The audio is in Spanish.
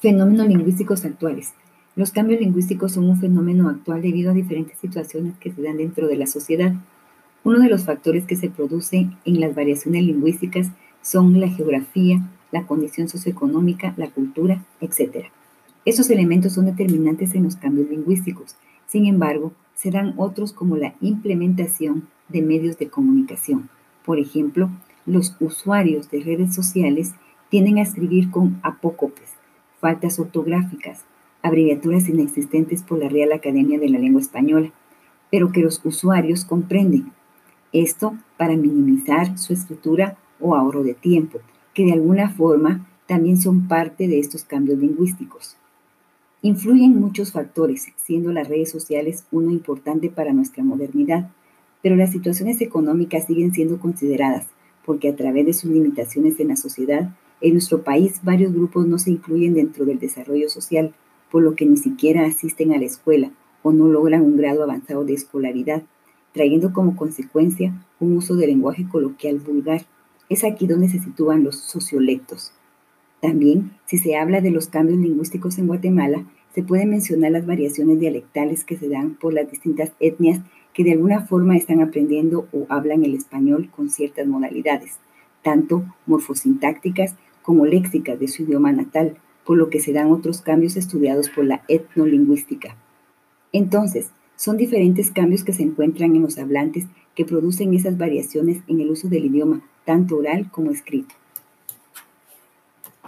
Fenómenos lingüísticos actuales. Los cambios lingüísticos son un fenómeno actual debido a diferentes situaciones que se dan dentro de la sociedad. Uno de los factores que se produce en las variaciones lingüísticas son la geografía, la condición socioeconómica, la cultura, etc. Esos elementos son determinantes en los cambios lingüísticos. Sin embargo, se dan otros como la implementación de medios de comunicación. Por ejemplo, los usuarios de redes sociales tienden a escribir con apócopes, faltas ortográficas, abreviaturas inexistentes por la Real Academia de la Lengua Española, pero que los usuarios comprenden. Esto para minimizar su escritura o ahorro de tiempo, que de alguna forma también son parte de estos cambios lingüísticos. Influyen muchos factores, siendo las redes sociales uno importante para nuestra modernidad, pero las situaciones económicas siguen siendo consideradas, porque a través de sus limitaciones en la sociedad, en nuestro país varios grupos no se incluyen dentro del desarrollo social, por lo que ni siquiera asisten a la escuela o no logran un grado avanzado de escolaridad, trayendo como consecuencia un uso del lenguaje coloquial vulgar. Es aquí donde se sitúan los sociolectos. También, si se habla de los cambios lingüísticos en Guatemala, se pueden mencionar las variaciones dialectales que se dan por las distintas etnias que de alguna forma están aprendiendo o hablan el español con ciertas modalidades, tanto morfosintácticas como léxicas de su idioma natal, por lo que se dan otros cambios estudiados por la etnolingüística. Entonces, son diferentes cambios que se encuentran en los hablantes que producen esas variaciones en el uso del idioma, tanto oral como escrito.